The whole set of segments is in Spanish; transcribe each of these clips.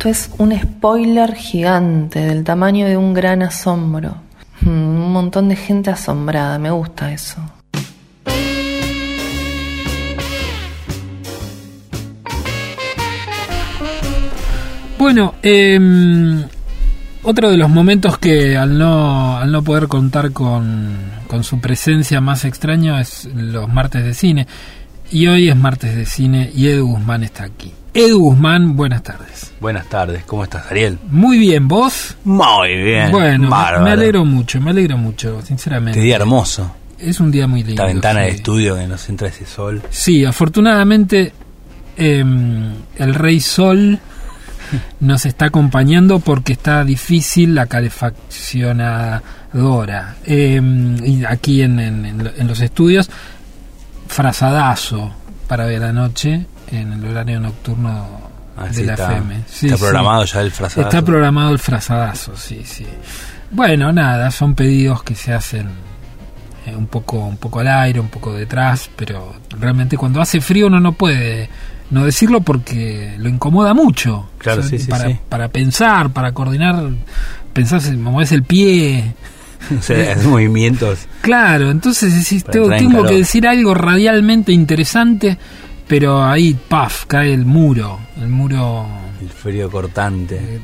Esto es un spoiler gigante del tamaño de un gran asombro. Mm, Un montón de gente asombrada, me gusta eso. Bueno, eh, otro de los momentos que al no, al no poder contar con, con su presencia más extraño es los martes de cine. Y hoy es martes de cine y Edu Guzmán está aquí. Edu Guzmán, buenas tardes. Buenas tardes, ¿cómo estás, Ariel? Muy bien, ¿vos? Muy bien. bueno, me- bárbaro. me alegro mucho, me alegro mucho, sinceramente. Qué día hermoso. Es un día muy lindo. Esta ventana sí. de estudio que nos entra ese sol. Sí, afortunadamente eh, el Rey Sol nos está acompañando porque está difícil la calefaccionadora. Eh, y aquí en, en- en lo- en los estudios, frazadazo para ver anoche en el horario nocturno Ah, de la está, FM. Sí, está sí. programado ya el frazadazo. Está programado el frazadazo, sí, sí. Bueno, nada, son pedidos que se hacen eh, un poco un poco al aire, un poco detrás, pero realmente cuando hace frío uno no puede no decirlo porque lo incomoda mucho. Claro, sí, sí, para, sí. para pensar, para coordinar, pensás, moverse el pie. O sea, movimientos. Claro, entonces decís, tengo, tengo que decir algo radialmente interesante, pero ahí, paf, cae el muro, el muro El frío cortante.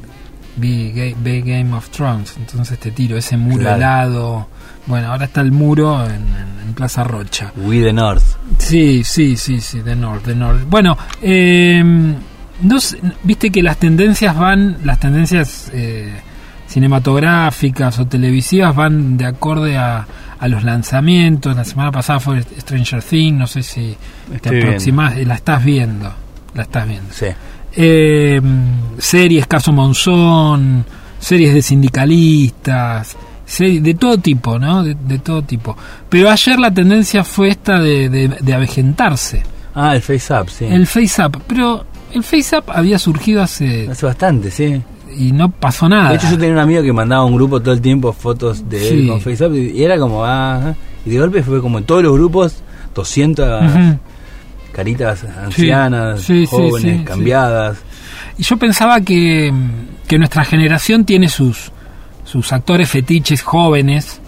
vi, Ga- ve Game of Thrones, entonces te tiro ese muro Claro. helado. Bueno, ahora está el muro en, en- en Plaza Rocha. We the North. Sí, sí, sí, sí, de North, de North. Bueno, eh, no sé, viste que las tendencias van, las tendencias eh, cinematográficas o televisivas van de acorde a, a los lanzamientos. La semana pasada fue Stranger Things, no sé si te aproximas, la estás viendo, la estás viendo. Sí. Eh, series Caso Monzón, series de sindicalistas, series de todo tipo, ¿no? De, de todo tipo. Pero ayer la tendencia fue esta de, de, de avejentarse. Ah, el Face Up, sí. El Face Up, pero el Face Up había surgido hace... Hace bastante, sí. Y no pasó nada. De hecho, yo tenía un amigo que mandaba a un grupo todo el tiempo fotos de él con Face Up y era como, ah, ah. y de golpe fue como en todos los grupos, 200 Ujú. caritas ancianas, Sí, sí, jóvenes, cambiadas. Y yo pensaba que, que nuestra generación tiene sus, sus actores fetiches jóvenes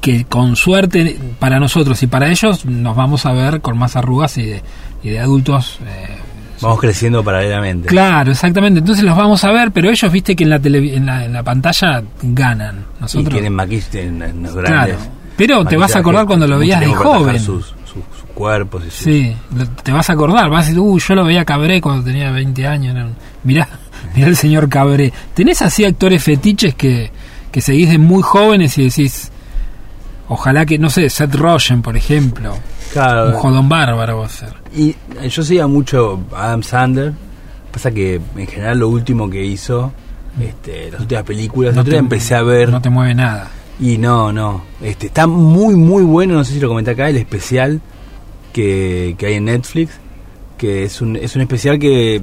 que con suerte para nosotros y para ellos nos vamos a ver con más arrugas y de, y de adultos. eh, Vamos creciendo paralelamente. claro, exactamente. Entonces los vamos a ver, pero ellos, viste que en la, tele- en la, en la pantalla ganan. Y Nosotros, quieren maquillaje en, en los Claro. grandes. Pero te vas a acordar cuando lo veías de joven. Sus, sus- sus cuerpos y sus- Sí, te vas a acordar, vas a decir, uy, yo lo veía Cabré cuando tenía 20 años. Mirá, mirá el señor Cabré. ¿Tenés así actores fetiches que, que seguís de muy jóvenes y decís, ojalá que, no sé, Seth Rogen, por ejemplo, Claro. un jodón bárbaro va a ser? Y eh, yo seguía mucho a Adam Sandler. Pasa que en general lo último que hizo, este, las últimas películas, No te- empecé a ver No te mueve nada. y no, no. Este, está muy, muy bueno, no sé si lo comenté acá, el especial que, que hay en Netflix. Que es un, es un especial que eh,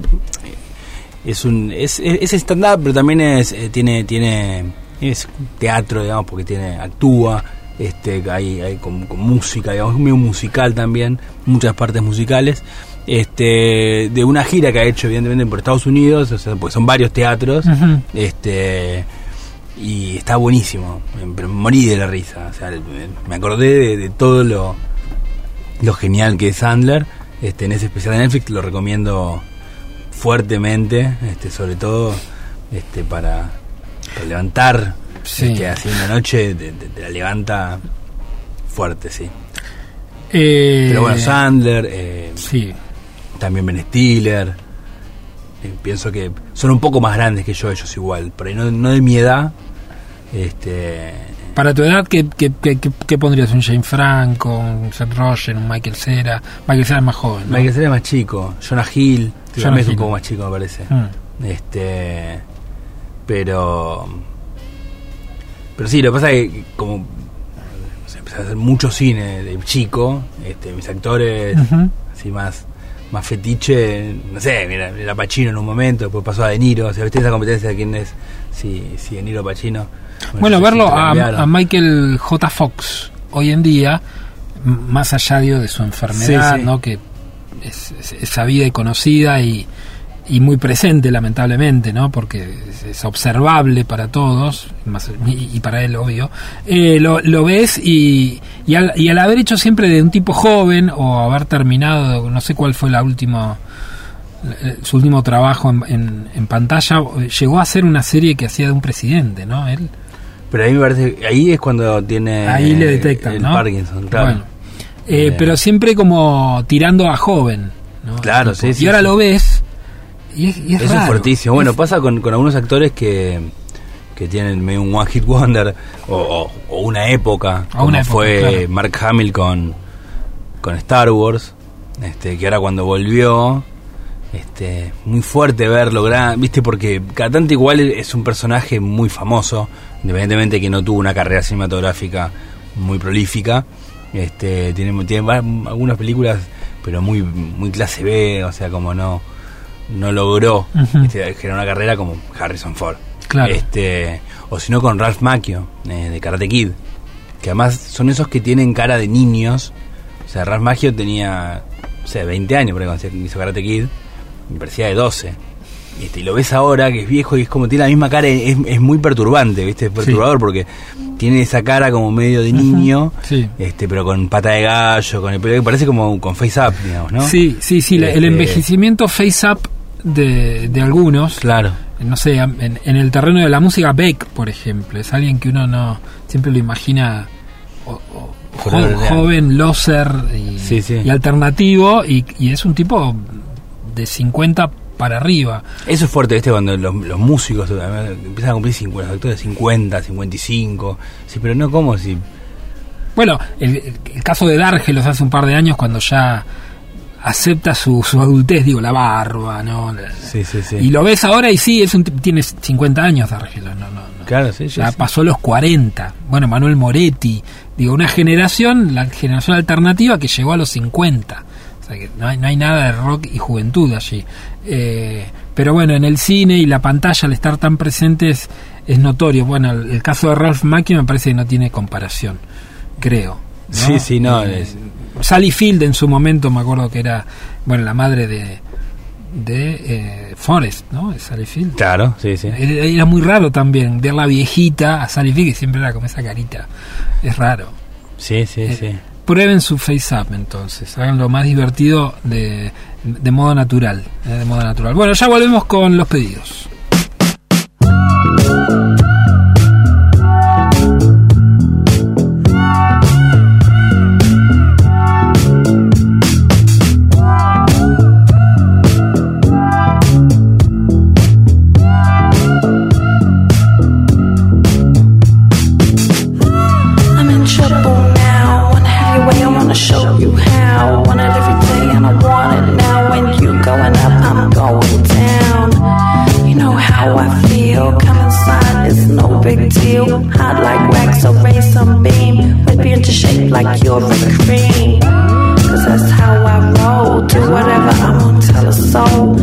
es un es, es, es stand-up, pero también es, eh, tiene, tiene es teatro, digamos, porque tiene actúa, este, hay, hay con, con música, digamos, es medio musical también, muchas partes musicales. Este, de una gira que ha hecho evidentemente por Estados Unidos, o sea, pues son varios teatros, este y está buenísimo me- pero morí de la risa o sea me acordé de, de todo lo lo genial que es Sandler este en ese especial de Netflix lo recomiendo fuertemente este sobre todo este para, para levantar Sí. este, así una noche te, te- te la levanta fuerte sí Eh, pero bueno Sandler eh, Sí, también Ben Stiller eh, pienso que son un poco más grandes que yo ellos igual por ahí no, no de mi edad este para tu edad, ¿qué, qué, qué, qué- qué pondrías? ¿Un Jane Franco, un Seth Rogen, un Michael Cera? Michael Cera es más joven, ¿no? Michael Cera es más chico Jonah Hill que Jonah también es un Hill. poco más chico me parece Mm. este pero pero sí lo que pasa es que como no sé, empecé a hacer mucho cine de chico este mis actores así más más fetiche no sé mira era Pacino en un momento después pasó a De Niro o sea viste esa competencia de quién es si si De Niro o Pacino Bueno, no sé si verlo a, Michael J. Fox hoy en día, más allá digo, de su enfermedad, Sí, sí. ¿no? que es, es- es sabida y conocida y, y muy presente lamentablemente, ¿no? Porque es, observable para todos más, y, para él obvio. Eh, lo, lo ves y, y, al, y al haber hecho siempre de un tipo joven o haber terminado, no sé cuál fue la última eh, su último trabajo en, en, en pantalla, llegó a hacer una serie que hacía de un presidente, ¿no? Él Pero ahí me parece ahí es cuando tiene ahí le detectan, el ¿no? Parkinson, claro. Bueno, eh, Eh. pero siempre como tirando a joven, ¿no? Claro, sí, sí, Y ahora sí. lo ves y es, y es Eso es fuertísimo. Bueno, Es- pasa con, con algunos actores que, que tienen medio un one hit wonder o, o- o una época, O como una época, fue claro. Mark Hamill con, con Star Wars, este, que ahora cuando volvió, este, muy fuerte verlo, gran, viste, porque cada tanto igual es un personaje muy famoso, independientemente de que no tuvo una carrera cinematográfica muy prolífica, este, tiene, tiene algunas películas, pero muy, muy clase B, o sea, como no, no logró este, generar una carrera como Harrison Ford. Claro. Este, o si no con Ralph Macchio, eh, de Karate Kid, que además son esos que tienen cara de niños. O sea, Ralph Macchio tenía, o sea, 20 años por cuando hizo Karate Kid, me parecía de 12. Este, y lo ves ahora que es viejo y es como tiene la misma cara, es, es muy perturbante, ¿viste? Es perturbador porque tiene esa cara como medio de niño, Sí. este, pero con pata de gallo, con el pelo que parece como con face up, digamos, ¿no? Sí, sí, sí, el Este, envejecimiento face up de, de algunos, Claro. no sé, en, en el terreno de la música, Beck, por ejemplo, es alguien que uno no siempre lo imagina o- joven, loser y, Sí, sí. y alternativo, y, y es un tipo de 50 para arriba. Eso es fuerte, ¿viste? Cuando los, los músicos empiezan a cumplir 50, los actores 50, 55. Sí, pero no como si. Bueno, el, el caso de Dargelos hace un par de años cuando ya acepta su, su adultez, digo, la barba, ¿no? Sí, sí, sí. Y lo ves ahora y sí, es un, tiene 50 años Dargelos, no, no, no. Claro, sí, ya sí. pasó los 40. Bueno, Manuel Moretti, digo, una generación, la generación alternativa que llegó a los 50. O sea que no hay, no hay nada de rock y juventud allí. Eh, pero bueno, en el cine y la pantalla, al estar tan presentes, es notorio. Bueno, el, el caso de Ralph Macchio me parece que no tiene comparación, creo. ¿no? Sí, sí, no, Eh, es- Sally Field en su momento, me acuerdo que era, bueno, la madre de, de eh, Forrest, ¿no? De Sally Field. Claro, sí, sí. Era era muy raro también ver la viejita a Sally Field, que siempre era con esa carita. Es raro. Sí, sí, Eh, sí. Prueben su face up entonces, hagan lo más divertido de, de modo natural, eh, de modo natural. Bueno, ya volvemos con los pedidos. Soul.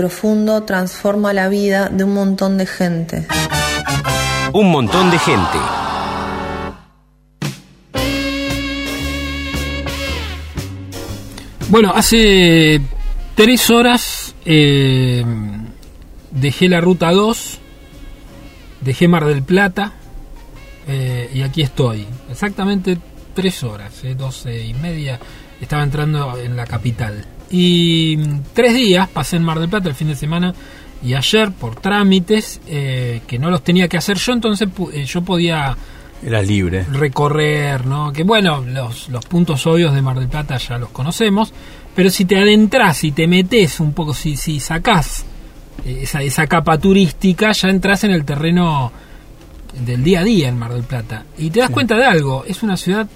Profundo transforma la vida de un montón de gente. Un montón de gente. Bueno, hace tres horas eh, dejé la ruta 2, dejé Mar del Plata eh, y aquí estoy. Exactamente tres horas, eh, doce y media, estaba entrando en la capital. Y mm, tres días pasé en Mar del Plata el fin de semana y ayer por trámites eh, que no los tenía que hacer yo, entonces eh, yo podía Era libre. recorrer, ¿no? Que bueno, los, los puntos obvios de Mar del Plata ya los conocemos, pero si te adentras y te metes un poco, si, si sacás eh, esa, esa capa turística, ya entras en el terreno del día a día en Mar del Plata. Y te das cuenta de algo, es una ciudad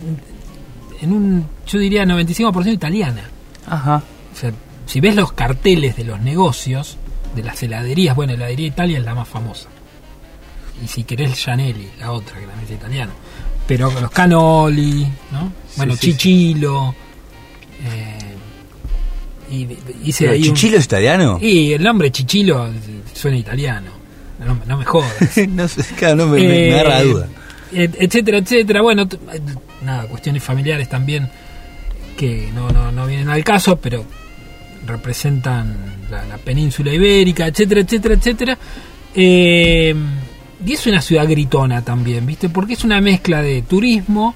en un, yo diría, 95% italiana. Ajá. O sea, si ves los carteles de los negocios, de las heladerías, bueno, heladería Italia es la más famosa. Y si querés Gianelli, la otra, que también es italiano. Pero los Canoli, ¿no? Bueno, sí, sí. Chichilo. eh, y hice ¿Pero ahí un- ¿Chichilo es italiano? Y el nombre Chichilo suena italiano. No, me- no me jodas. no sé, claro, no me, me- me agarra la Eh, duda. et- etcétera, etcétera. Bueno, eh, nada, cuestiones familiares también que no, no, no vienen al caso, pero representan la, la península ibérica, etcétera, etcétera, etcétera. Eh, y es una ciudad gritona también, ¿viste? Porque es una mezcla de turismo,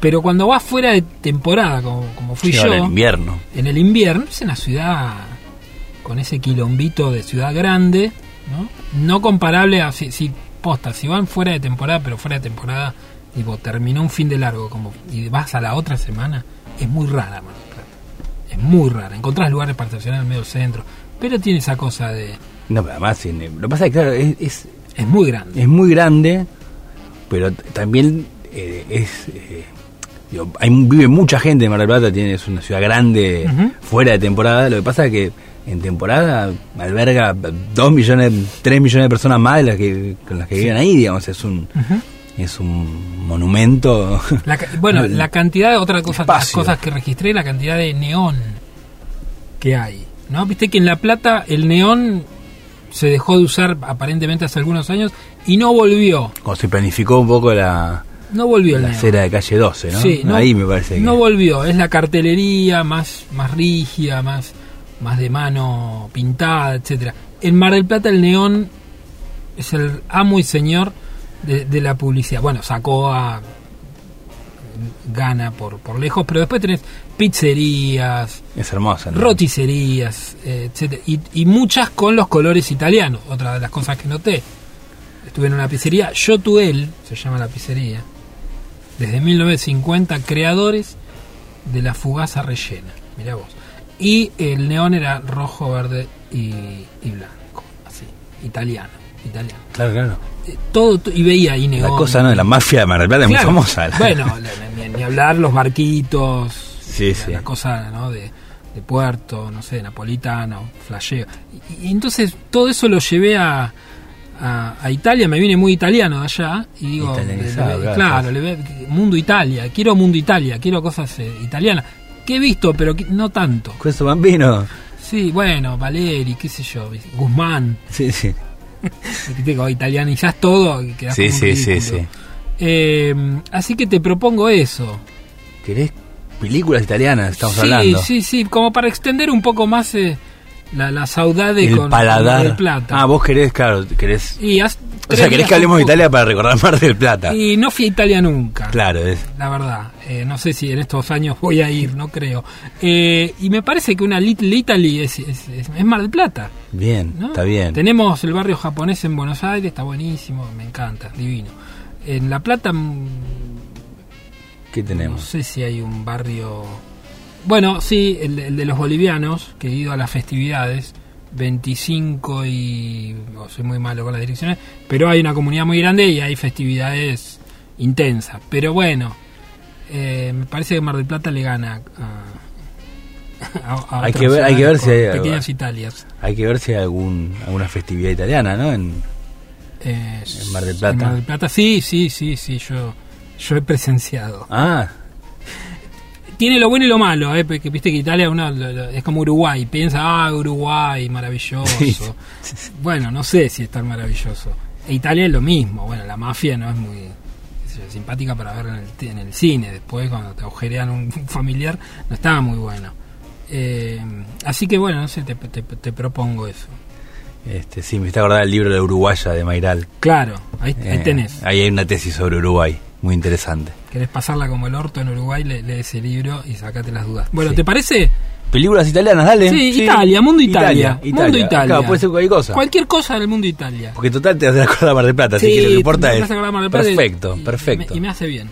pero cuando vas fuera de temporada, como, como fui Sí, yo, en invierno. en el invierno es una ciudad con ese quilombito de ciudad grande, ¿no? No comparable a si, si posta, si van fuera de temporada, pero fuera de temporada, tipo, terminó un fin de largo como y vas a la otra semana, es muy rara Plata. Es muy rara. Encontrás lugares para estacionar en medio del centro, pero tiene esa cosa de No, pero además, lo que pasa es que, claro, es, es, es muy grande. es muy grande, pero también eh, es. eh, digo, hay, vive mucha gente en Mar del Plata, tiene, es una ciudad grande fuera de temporada. Lo que pasa es que en temporada alberga 2 millones, 3 millones de personas más de las que, con las que viven ahí, digamos. Es un. Es un monumento. La bueno, El la cantidad de otras cosas, las cosas que registré, la cantidad de neón que hay. ¿No? Viste que en La Plata el neón se dejó de usar aparentemente hace algunos años y no volvió. Como se planificó un poco la, No volvió la acera de calle 12, ¿no? Sí, no, ahí me parece que. no volvió. Es la cartelería más, más rígida, más, más de mano pintada, etcétera. En Mar del Plata el neón es el amo y señor de, de la publicidad. Bueno, sacó a gana por, por lejos, pero después tenés pizzerías, es hermosa. ¿no? roticerías, etcétera, y, y muchas con los colores italianos. Otra de las cosas que noté. Estuve en una pizzería, Yotuel, se llama la pizzería, desde 1950, creadores de la fugaza rellena. Mirá vos. Y el neón era rojo, verde y, y blanco, así, italiano, italiano. Claro, claro. Todo, to- y veía ahí neón. La cosa, ¿no? La mafia de Mar del Plata es muy famosa. Bueno, ni, ni hablar los barquitos, Sí, la, sí. la cosa ¿no? de, de puerto, no sé, napolitano, flasheo. Y, y entonces todo eso lo llevé a, a, a Italia, me viene muy italiano de allá, y digo, Italianizado, le- le- claro, claro, le ve- mundo Italia, quiero mundo Italia, quiero cosas eh, italianas, que he visto, pero que- no tanto. Queso bambino. Sí, bueno, Valeri, qué sé yo, Guzmán, Sí, sí. Viste, como italianizás todo y quedás Sí, sí, sí, sí. Eh, así que te propongo eso. ¿Querés películas italianas? Estamos sí, hablando. sí, sí, como para extender un poco más eh, la, la saudade El con, paladar. Mar del Plata. Ah, vos querés, claro, querés. y haz- O sea, querés que hablemos de. Italia para recordar Mar del Plata. Y no fui a Italia nunca. Claro, es. La verdad, eh, no sé si en estos años voy a ir, no creo. Eh, y me parece que una Little Italy es, es, es- es Mar del Plata. Bien, ¿no? está bien. Tenemos el barrio japonés en Buenos Aires, está buenísimo, me encanta, divino. En La Plata, mm, ¿Qué no tenemos? sé si hay un barrio. Bueno, sí, el, el de los bolivianos, que he ido a las festividades, 25 y. oh, soy muy malo con las direcciones, pero hay una comunidad muy grande y hay festividades intensas. Pero bueno, eh, me parece que Mar del Plata le gana a. a- a Hay que ver- hay que ver si hay- Pequeñas Italias. Hay que ver si hay algún, alguna festividad italiana, ¿no? En, Eh, ¿En Mar del Plata? en Mar del Plata, sí, sí, sí, sí, yo, yo he presenciado. ah, Tiene lo bueno y lo malo, ¿eh? porque viste que Italia uno lo- lo- es como Uruguay, piensa, ah, Uruguay, maravilloso. Sí. Bueno, no sé si es tan maravilloso. E Italia es lo mismo, bueno, la mafia no es muy qué sé yo, simpática para ver en el, en el cine, después cuando te agujerean un familiar, no estaba muy bueno. Eh, así que bueno, no sé, te, te- te propongo eso. este, sí, me está acordando el libro de la Uruguaya de Mairal. Claro, ahí, ahí Eh, tenés. Ahí hay una tesis sobre Uruguay, muy interesante. Querés pasarla como el orto en Uruguay, le, lee ese libro y sacate las dudas. Bueno, Sí. ¿te parece? Películas italianas, dale. Sí, Italia, mundo Italia. Italia, Mundo Italia. Claro, puede ser cualquier cosa. Cualquier cosa del mundo Italia. Porque total te hace acordar Mar del Plata, así que lo que importa es. Plata Perfecto, y- perfecto. Y me, y me hace. Bien.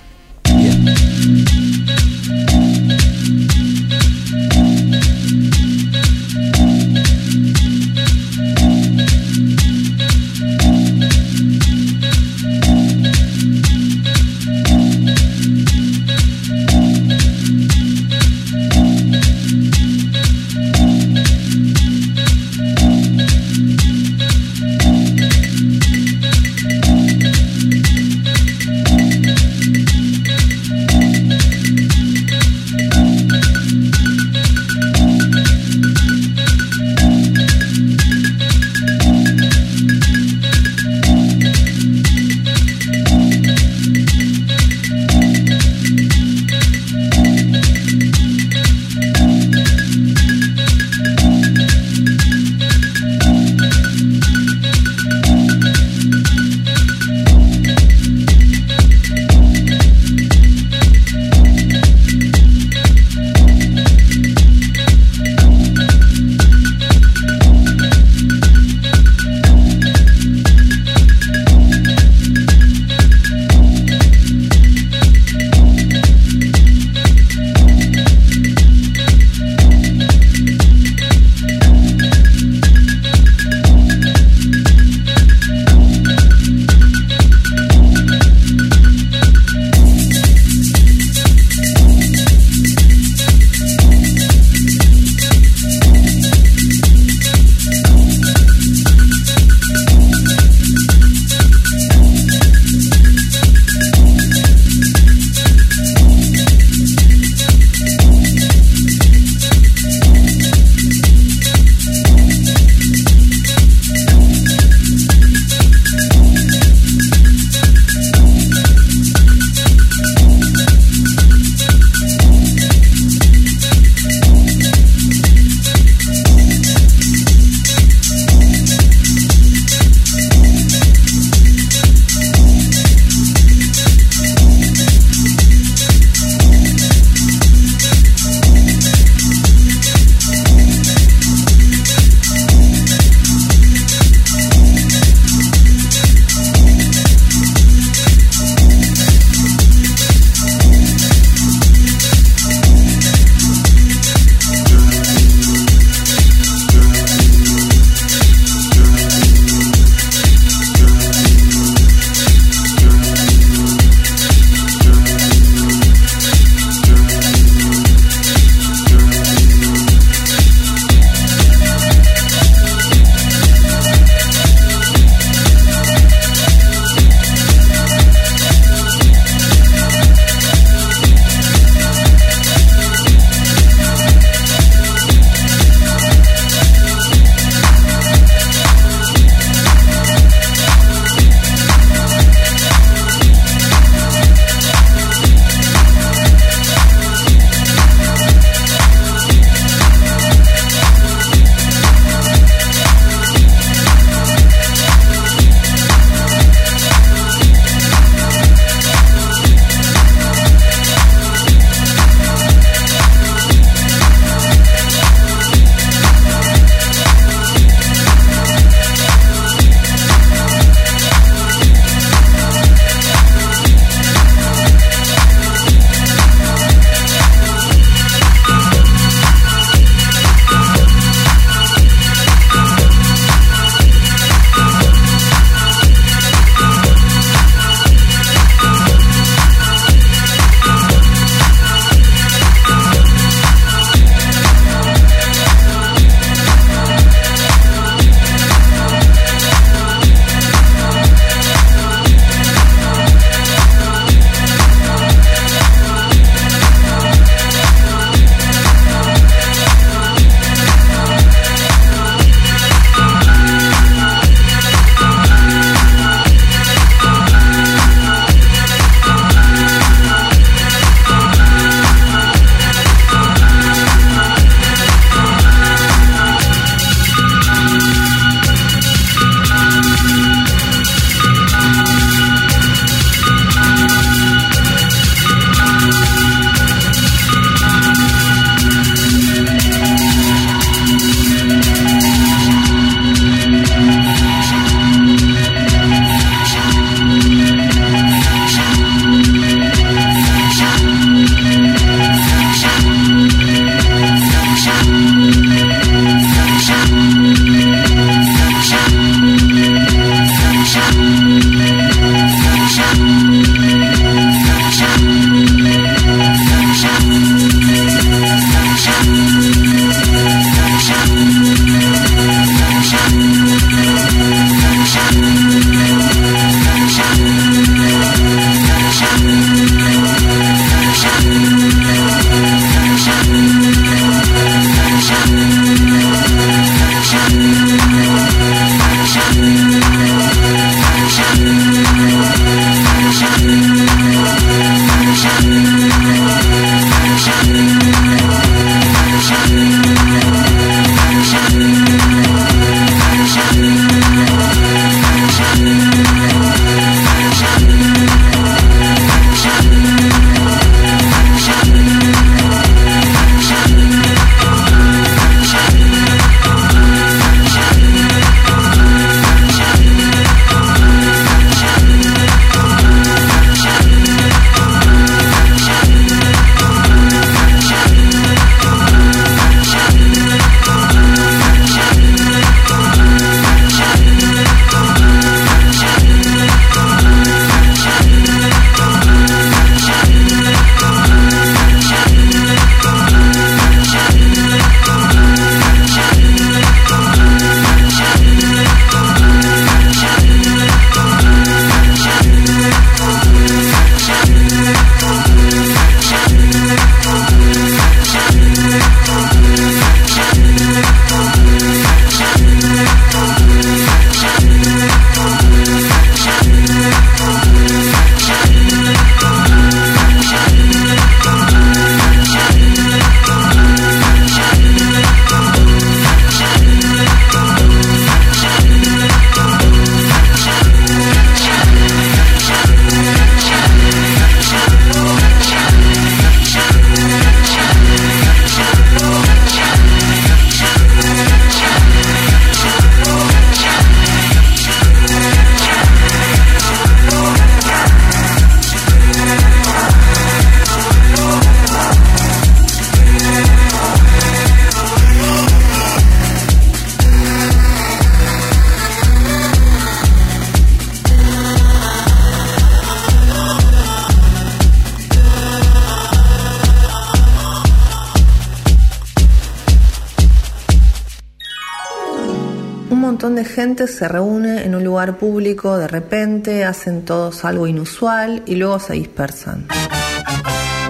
Gente se reúne en un lugar público de repente, hacen todos algo inusual y luego se dispersan.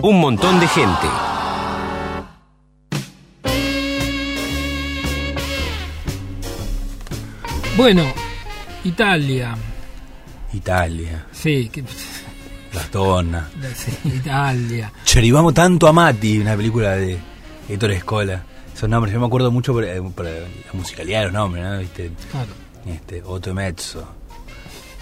Un montón de gente. Bueno, Italia. Italia, Sí, que, La Donna. sí, Italia. Cherivamo tanto a Mati, una película de Héctor Escola. Esos nombres, yo me acuerdo mucho por, eh, por la musicalidad de los nombres, ¿no? ¿Viste? Claro. Este, Otto Mezzo.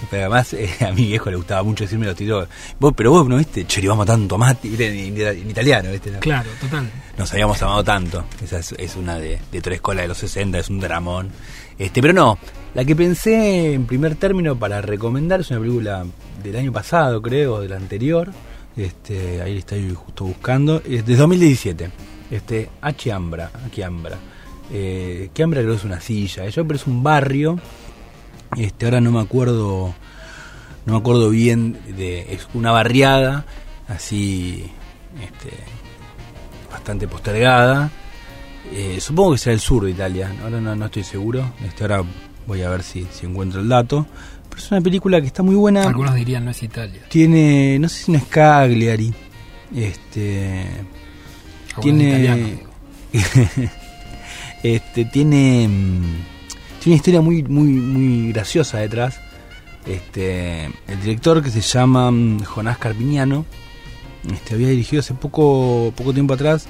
Pero además eh, a mi viejo le gustaba mucho decirme los títulos. Vos, pero vos no viste, Cherivamo tanto ¿viste? En, en- italiano, ¿viste? No. Claro, total. Nos habíamos amado tanto. Esa es, es una de, de Héctor Escola de los 60, es un dramón. Este, pero no, la que pensé en primer término para recomendar es una película del año pasado, creo, del anterior. Este, ahí estoy justo buscando. Es de 2017. Este, Achiambra. Achiambra. Eh, Chiambra creo que es una silla. Yo, pero es un barrio. Este, ahora no me acuerdo. No me acuerdo bien de. Es una barriada. Así. Este. Bastante postergada. Eh, supongo que será el sur de Italia. Ahora no, no estoy seguro. Este, ahora voy a ver si, si encuentro el dato. Pero es una película que está muy buena. Algunos dirían no es Italia. Tiene. No sé si no es Cagliari. Este. Tiene. este. Tiene. mm, Tiene una historia muy, muy, muy graciosa detrás. Este. El director que se llama mm, Jonás Carpignano. Este, había dirigido hace poco, poco tiempo atrás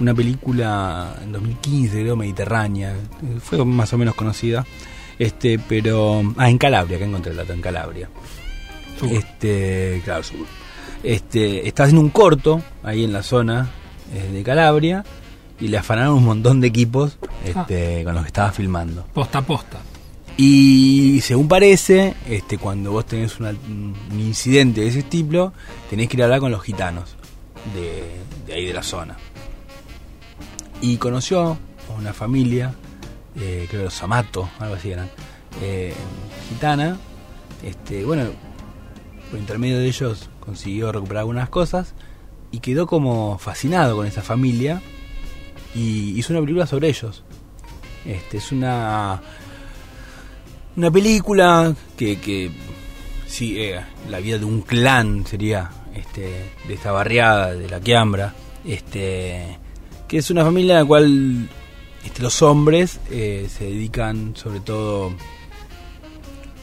una película en 2015, creo, Mediterránea. Fue más o menos conocida. Este, pero. Ah, en Calabria, que encontré el dato, en Calabria. Sur. Este, claro, sur. Este, está haciendo un corto ahí en la zona de Calabria y le afanaron un montón de equipos este, con los que estaba filmando. Posta a posta. Y según parece, este, cuando vos tenés una- un incidente de ese tipo, tenés que ir a hablar con los gitanos de, de ahí de la zona. Y conoció a una familia, eh, creo que los Amato, algo así eran, eh, gitana. Este, bueno, por intermedio de ellos consiguió recuperar algunas cosas y quedó como fascinado con esa familia y hizo una película sobre ellos. Este, es una una película que, que sí, eh, la vida de un clan sería este, de esta barriada de la Quiambra, este, que es una familia en la cual este, los hombres eh, se dedican sobre todo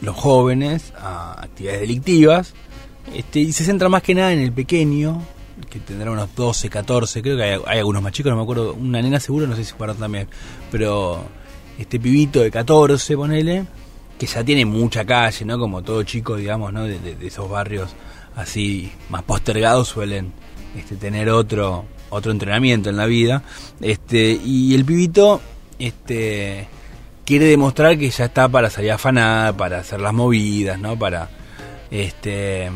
los jóvenes a actividades delictivas este, y se centra más que nada en el pequeño que tendrá unos 12, 14 creo que hay, algunos más chicos no me acuerdo una nena seguro no sé si fueron también pero este pibito de 14 ponele que ya tiene mucha calle no como todo chico digamos no de, de- de esos barrios así más postergados suelen este, tener otro otro entrenamiento en la vida. Este y el pibito este quiere demostrar que ya está para salir a afanar, para hacer las movidas, ¿no? Para este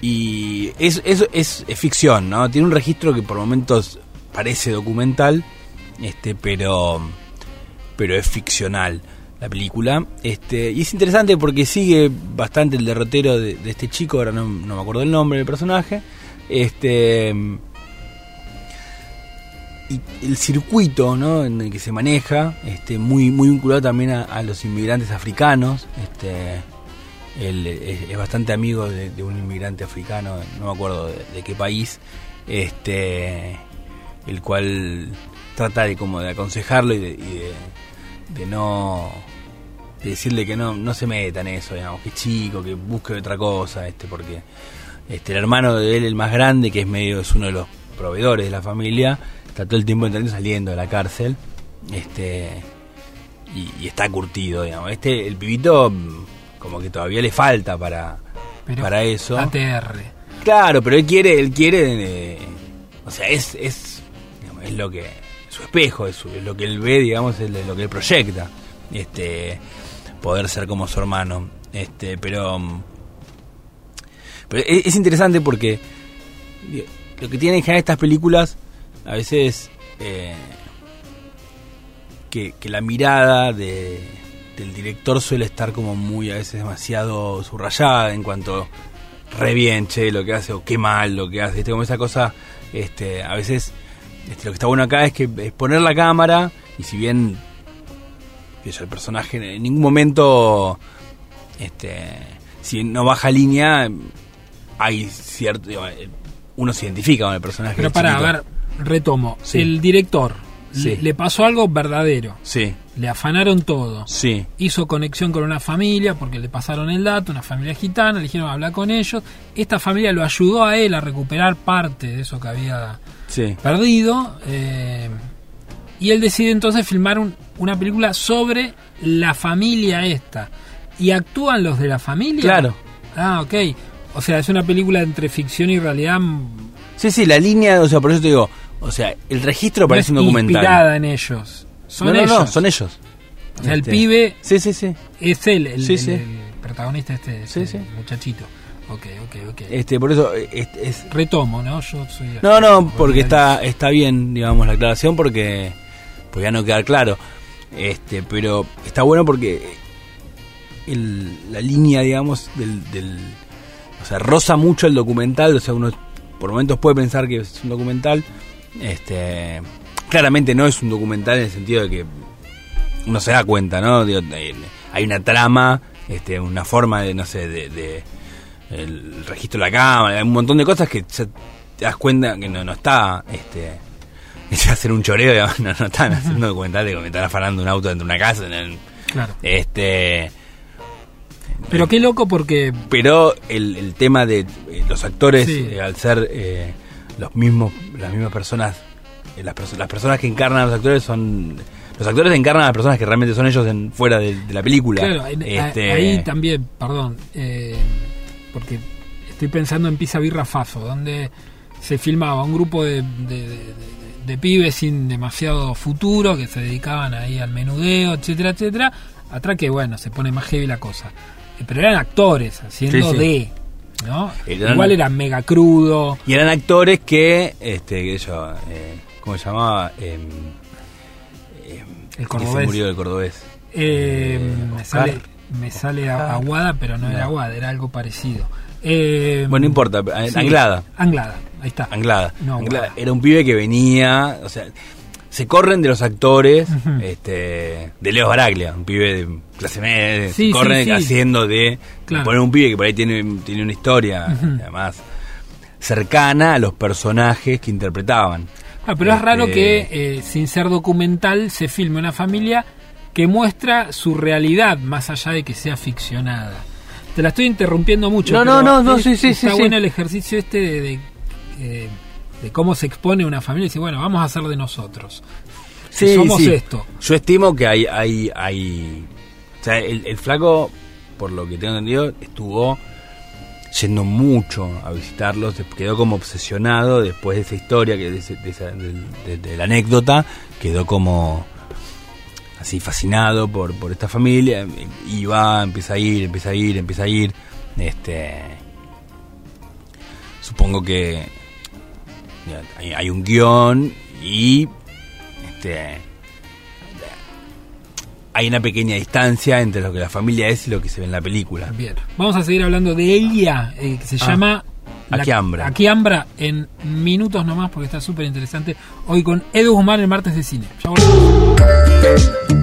y es, es, es, ficción, ¿no? Tiene un registro que por momentos parece documental, este, pero pero es ficcional la película. Este, y es interesante porque sigue bastante el derrotero de, este chico, ahora no, no me acuerdo el nombre del personaje. Este y el circuito ¿no? en el que se maneja, este, muy, muy vinculado también a, a los inmigrantes africanos. Este, él es, bastante amigo de, un inmigrante africano, no me acuerdo de, qué país, este, el cual trata de como de aconsejarlo y de, y de, no de decirle que no, no se meta en eso, digamos, que chico, que busque otra cosa, este, porque este, el hermano de él, el más grande, que es medio, es uno de los proveedores de la familia, está todo el tiempo entrando saliendo de la cárcel, este, y, y está curtido, digamos. Este, el pibito, como que todavía le falta para, Pero para eso. ATR. Claro, pero él quiere, él quiere, eh, o sea, es, es, digamos, es lo que, su espejo, es, su- es lo que él ve, digamos, es lo que él proyecta, este, poder ser como su hermano, este, pero, mm, pero es, es interesante porque digo, lo que tienen en general estas películas, a veces, eh, que, que la mirada de, del director suele estar como muy, a veces demasiado subrayada en cuanto re bien, che, lo que hace, o qué mal lo que hace, ¿viste? como esa cosa, este, a veces, este, lo que está bueno acá es que es poner la cámara, y si bien el personaje en ningún momento, este, si no baja línea, hay cierto, eh, uno se identifica con el personaje. Pero para, a ver, retomo. Sí. El director Sí. le, pasó algo verdadero. Sí, Le afanaron todo. sí, Hizo conexión con una familia porque le pasaron el dato, una familia gitana, le dijeron hablar con ellos. Esta familia lo ayudó a él a recuperar parte de eso que había sí. perdido. eh, y él decide entonces filmar un- una película sobre la familia esta. ¿Y actúan los de la familia? Claro. Ah, ok. O sea, es una película entre ficción y realidad. Sí, sí, la línea, o sea, por eso te digo, o sea, el registro no parece es un documental. inspirada en ellos. Son no, no, ellos. no, son ellos. O sea, el Este, pibe Sí, sí, sí. es él, el, Sí, el- sí. el protagonista este, este sí. muchachito. Ok, ok, ok. Este, por eso eh, es, es- Retomo, ¿no? Yo soy... No, no, porque está está bien, digamos, la aclaración porque pues ya no quedar claro. Este, pero está bueno porque el- la línea, digamos, del, del o sea, roza mucho el documental, o sea, uno por momentos puede pensar que es un documental. Este, claramente no es un documental en el sentido de que uno se da cuenta, ¿no? Digo, eh, hay una trama, este, una forma de, no sé, de, de- el registro de la cámara, hay un montón de cosas que ya te das cuenta que no, no está, este, es hacer un choreo, digamos, no, no están haciendo documental de que me están afanando un auto dentro de una casa, en el- Claro. este, Pero qué loco porque... pero el, el tema de eh, los actores, Sí. eh, al ser eh, los mismos, las mismas personas, eh, las, perso- las personas que encarnan a los actores son, los actores encarnan a las personas que realmente son ellos en, fuera de, de la película. Claro, Este, ahí también, perdón, eh, porque estoy pensando en Pisa Birra Faso, donde se filmaba un grupo de, de- de- de- de pibes sin demasiado futuro que se dedicaban ahí al menudeo, etcétera, etcétera. Atrás que, bueno, se pone más heavy la cosa. Eh, Pero eran actores haciendo Sí, sí. de, ¿no? Eran- Igual era mega crudo. Y eran actores que, este, que yo, eh, ¿cómo se llamaba? Em, em, El que cordobés. se murió el cordobés. Eh, Eh, me Oscar. sale, me sale. Aguada, pero no, era. Aguada, era algo parecido. Eh, Bueno, no importa, sí, Anglada. Anglada, ahí está. Anglada. No, Anglada. Era un pibe que venía, o sea, se corren de los actores, este, de Leo Baraglia, un pibe de clase media, Sí, se corren sí, sí. haciendo de Claro. poner un pibe que por ahí tiene, tiene una historia, Ujú. además, cercana a los personajes que interpretaban. Ah, pero es Este, raro que, eh, sin ser documental, se filme una familia que muestra su realidad, más allá de que sea ficcionada. Te la estoy interrumpiendo mucho. No, no, no, no, sí, sí, Está sí, sí. bueno el ejercicio este de, de, eh, de cómo se expone una familia y dice, bueno, vamos a hacer de nosotros. Sí, somos sí. esto. Yo estimo que hay, hay, hay, o sea, el, el flaco, por lo que tengo entendido, estuvo yendo mucho a visitarlos, quedó como obsesionado después de esa historia, que de, ese- de de- de la anécdota, quedó como así fascinado por, por esta familia, y va, empieza a ir, empieza a ir, empieza a ir, este, supongo que hay, hay un guion y este hay una pequeña distancia entre lo que la familia es y lo que se ve en la película. Bien. Vamos a seguir hablando de ella, eh, que se Ah, llama... Aquiambra. Aquiambra en minutos nomás porque está súper interesante. Hoy con Edu Guzmán el martes de cine. Ya volvemos.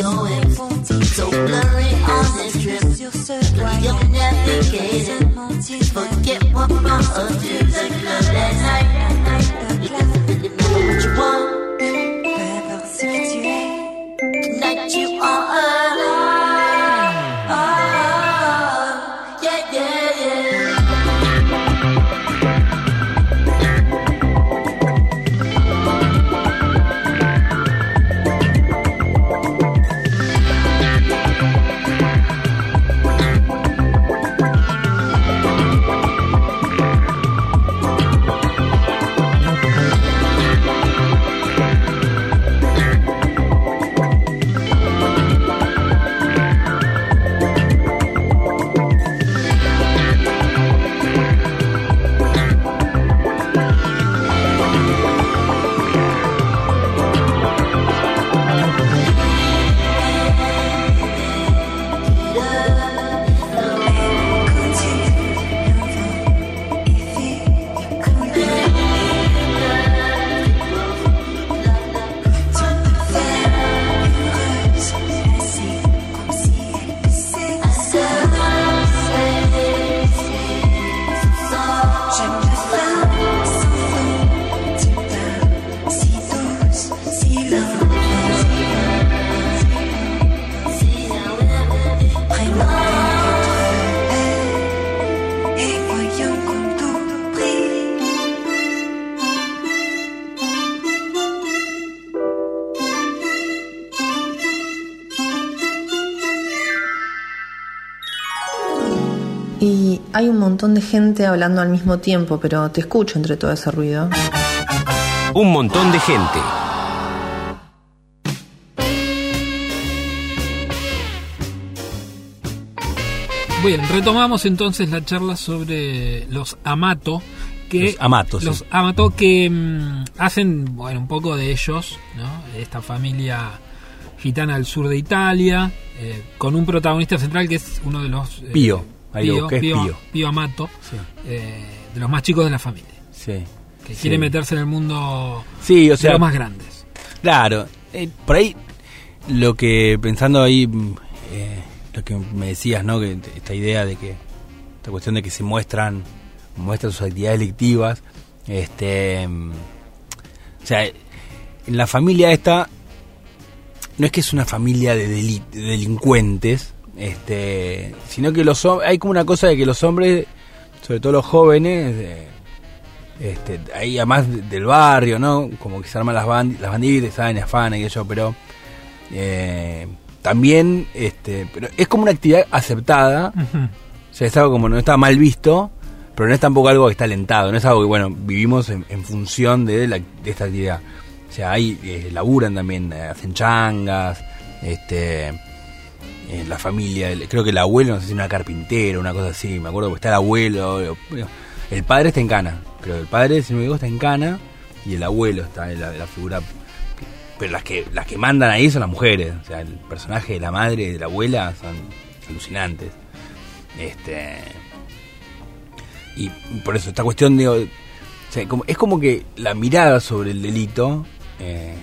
So blurry on this trip. You'll navigate. Forget what brought us to the club that night. Hay un montón de gente hablando al mismo tiempo, pero te escucho entre todo ese ruido. Un montón de gente. Bien, retomamos entonces la charla sobre los Amato. Que, Los Amato, sí. Los Amato que mm, hacen, bueno, un poco de ellos, ¿no? De esta familia gitana al sur de Italia, eh, con un protagonista central que es uno de los... eh, Pío, ahí lo busqué, es Pío. Pío Amato, Sí. eh, de los más chicos de la familia, Sí. que quiere meterse en el mundo Sí, o de los más grandes. Claro, eh, por ahí lo que pensando ahí, mm, eh, lo que me decías, ¿no? Que esta idea de que esta cuestión de que se muestran muestran sus actividades delictivas, este, mm, o sea, en la familia esta no es que es una familia de delincuentes, este, sino que los hay como una cosa de que los hombres, sobre todo los jóvenes, eh, este, ahí además de- del barrio, ¿no? Como que se arman las, band las banditas, saben, afán y eso, pero eh, también, este, pero es como una actividad aceptada, o sea, es algo como no está mal visto, pero no es tampoco algo que está alentado, no es algo que, bueno, vivimos en, en función de, la- de esta actividad. O sea, ahí eh, laburan también, eh, hacen changas, este, eh, la familia, creo que el abuelo, no sé si una carpintera, una cosa así, me acuerdo está el abuelo, bueno, el padre está en cana, creo el padre, si no me equivoco, está en cana y el abuelo está en la, figura pero las que las que mandan ahí son las mujeres o sea el personaje de la madre y de la abuela son alucinantes. Este y por eso esta cuestión digo o sea, como- es como que la mirada sobre el delito eh,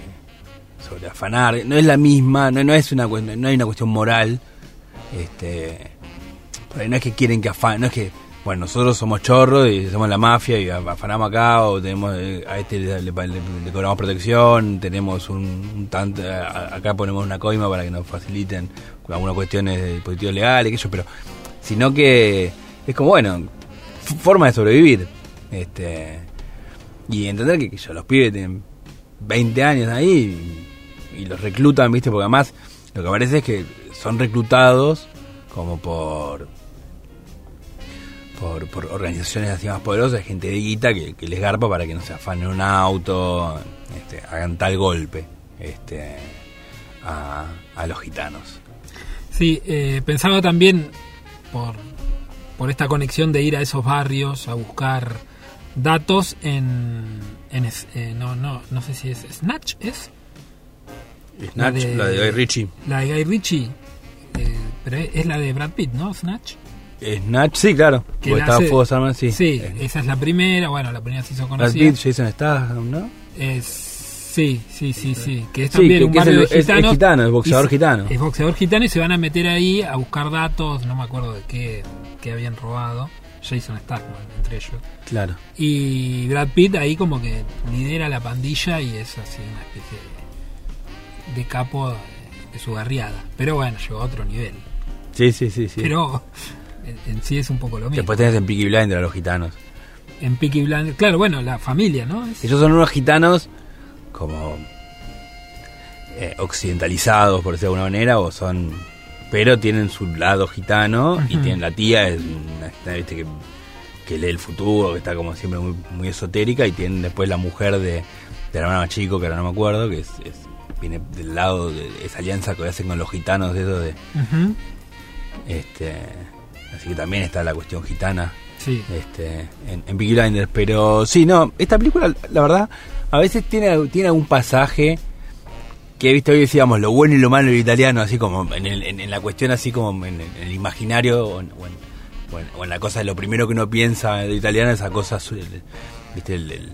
sobre afanar. No es la misma no, no es una no hay una cuestión moral este no es que quieren que afanen no es que bueno nosotros somos chorros y somos la mafia y afanamos acá o tenemos eh, a este le, cobramos protección tenemos un, un tanto a- acá ponemos una coima para que nos faciliten algunas cuestiones de dispositivos legales que pero sino que es como bueno forma de sobrevivir Este, y entender que, que yo, los pibes tienen 20 años ahí y, los reclutan, ¿viste? Porque además lo que parece es que son reclutados como por por, organizaciones así más poderosas, gente de guita que, les garpa para que no se afanen un auto, este, hagan tal golpe este, a, a los gitanos. Sí, eh, pensaba también por, por esta conexión de ir a esos barrios a buscar datos en, en eh, no, no, no sé si es Snatch, ¿es? Snatch, de- la de Guy Ritchie. La de Guy Ritchie, eh, pero es la de Brad Pitt, ¿no? Snatch. Snatch, sí, claro. Que Porque estaba hace- Armados, sí. Sí, esa es la primera, bueno, la primera se hizo Brad conocida. Pitt, Jason Statham, ¿no? Es, sí, sí, sí, sí. Que es Sí, también que- un que es el- de es- es gitanos. gitano, es boxeador Y gitano. Es boxeador gitano y se van a meter ahí a buscar datos, no me acuerdo de qué, qué habían robado. Jason Statham, entre ellos. Claro. Y Brad Pitt ahí como que lidera la pandilla y es así una especie de, de capo de, su barriada. Pero bueno, llegó a otro nivel. Sí, sí, sí. sí. Pero en, en sí es un poco lo mismo. Después tenés en Peaky Blinders a los gitanos. En Peaky Blinders, claro, bueno, la familia, ¿no? Es- Ellos son unos gitanos como eh, occidentalizados, por decirlo de alguna manera, o son... Pero tienen su lado gitano y tienen la tía, es una ¿viste? que, que lee el futuro, que está como siempre muy, muy esotérica, y tienen después la mujer de, de la hermana más chico, que ahora no me acuerdo, que es, es- viene del lado de esa alianza que hacen con los gitanos, de eso de... Este, así que también está la cuestión gitana Sí. este, en, en Peaky Blinders. Pero sí, no, esta película, la verdad, a veces tiene, tiene algún pasaje que, viste, hoy decíamos lo bueno y lo malo del italiano, así como en, el- en- en la cuestión, así como en, el- en el imaginario o en, o en- o en- o en la cosa de lo primero que uno piensa de italiano, esa cosa, el- viste, el,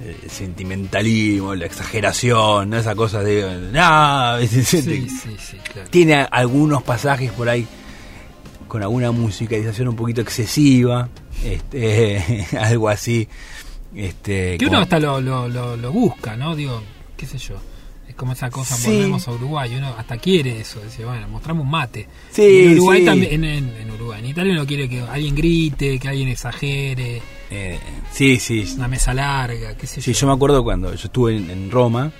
el- sentimentalismo, la exageración, ¿no? esa cosa de... No, Sí, sí, sí, claro. tiene algunos pasajes por ahí con alguna musicalización un poquito excesiva, este, algo así. Este, Que uno como- hasta lo, lo, lo, lo busca, ¿no? Digo, qué sé yo. Es como esa cosa, volvemos a Uruguay. Uno hasta quiere eso. Dice, bueno, mostrame un mate. En Uruguay también, en, en- en Uruguay. En Italia no quiere que alguien grite, que alguien exagere, eh, sí, sí. una mesa larga, qué sé Sí, yo. yo me acuerdo cuando yo estuve en, en Roma,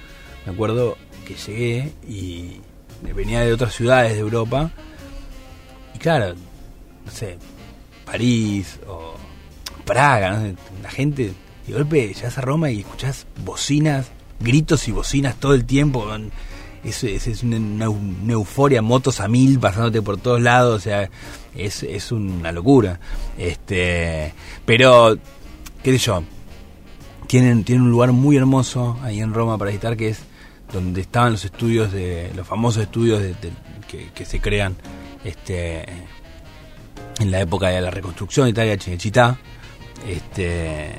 me acuerdo que llegué y venía de otras ciudades de Europa. Y claro, no sé, París o Praga, no sé, la gente, y de golpe llegas a Roma y escuchás bocinas, gritos y bocinas todo el tiempo. Es, es, una, una- euforia, motos a mil pasándote por todos lados, o sea, es, una locura. Este, pero, qué sé yo, tienen, tienen un lugar muy hermoso ahí en Roma para visitar que es donde estaban los estudios de los famosos estudios que se crean este en la época de la reconstrucción de Italia Cinecittà este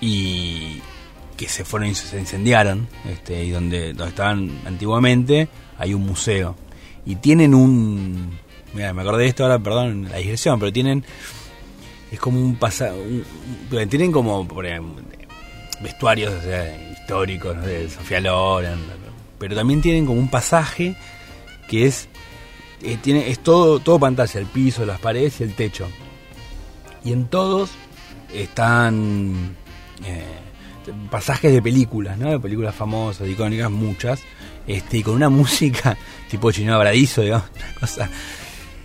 y que se fueron y se incendiaron este y donde, donde estaban antiguamente hay un museo. Y tienen un mira me acordé de esto ahora perdón la digresión pero tienen es como un pasado tienen como por ejemplo, vestuarios o sea, históricos no Sofía Loren pero también tienen como un pasaje que es eh, tiene es todo todo pantalla el piso las paredes y el techo. Y en todos están eh, pasajes de películas no de películas famosas icónicas muchas este y con una música tipo Chino Bradizo digamos una cosa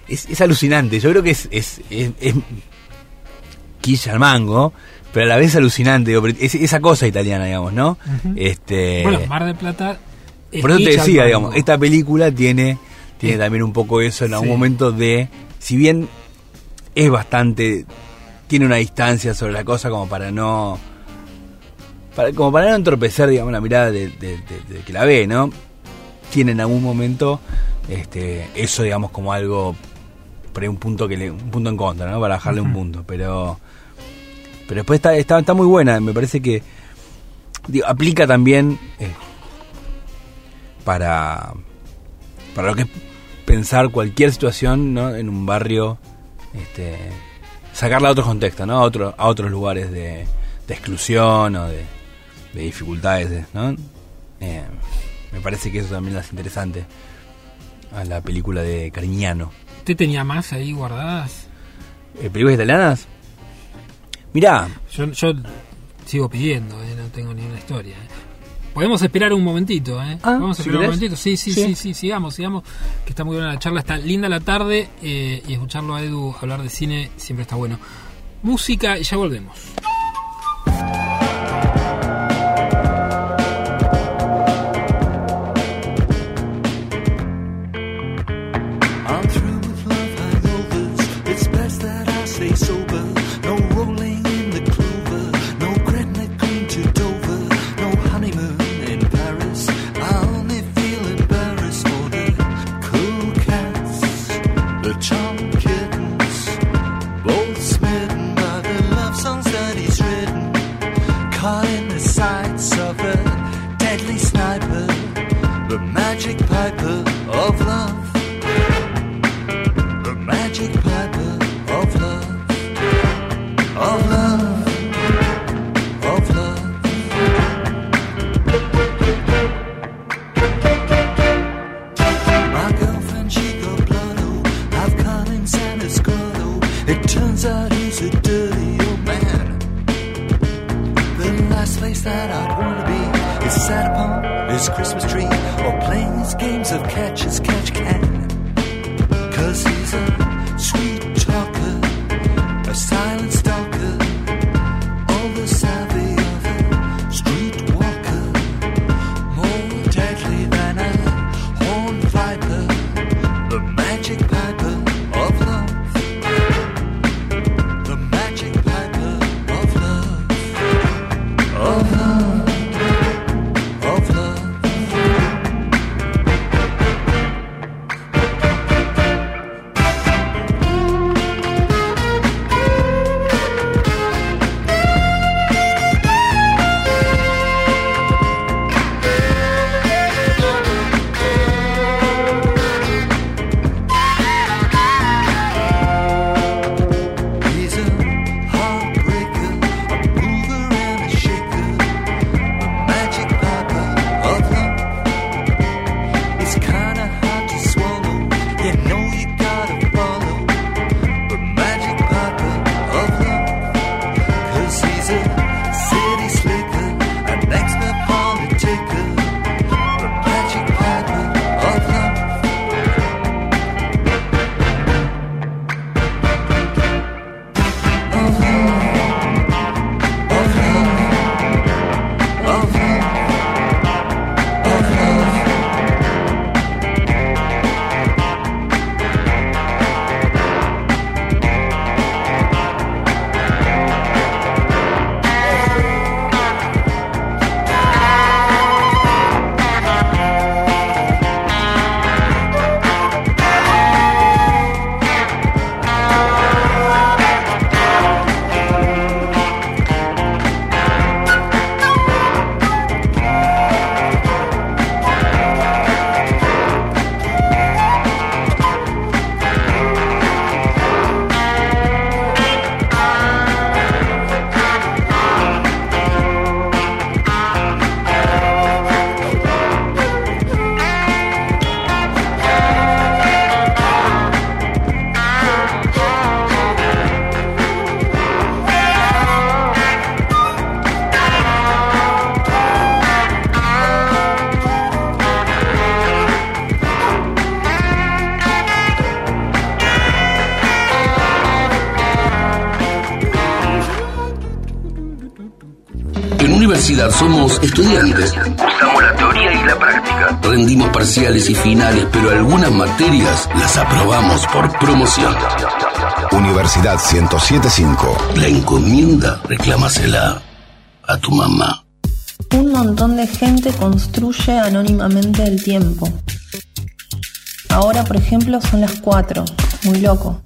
es, es alucinante yo creo que es es, es, es quilla al mango, pero a la vez alucinante. digo, pero es- esa cosa italiana, digamos, ¿no? Este, Bueno, Mar del Plata. por eso te decía, digamos, esta película tiene, tiene Sí. también un poco eso en algún Sí. momento de, si bien es bastante, tiene una distancia sobre la cosa como para no, para, como para no entorpecer, digamos, la mirada de, de- de- de que la ve, ¿no? Tiene en algún momento este, eso, digamos, como algo, por ahí un punto que le, un punto en contra, ¿no? Para bajarle un Ujú. punto, pero, pero después está, está, está muy buena, me parece que digo, aplica también eh, para, para lo que es pensar cualquier situación ¿no? en un barrio, este, sacarla a otros contextos, ¿no? a, otro, a otros lugares de, de exclusión o de, de dificultades. ¿no? Eh, me parece que eso también es interesante a la película de Cariñano. ¿Usted tenía más ahí guardadas? Eh, ¿Películas italianas? Mirá, Yo, yo sigo pidiendo, eh, no tengo ni una historia. eh. Podemos esperar un momentito, ¿eh? Ah, Podemos si esperar un momentito. Sí, sí, Sí. sí, sí, sigamos, sigamos. Que está muy buena la charla, está linda la tarde eh, y escucharlo a Edu hablar de cine siempre está bueno. Música y ya volvemos. Somos estudiantes. Usamos la teoría y la práctica. Rendimos parciales y finales, pero algunas materias las aprobamos por promoción. Universidad 1075. La encomienda, reclámasela a tu mamá. Un montón de gente construye anónimamente el tiempo. Ahora, por ejemplo, son las 4. Muy loco.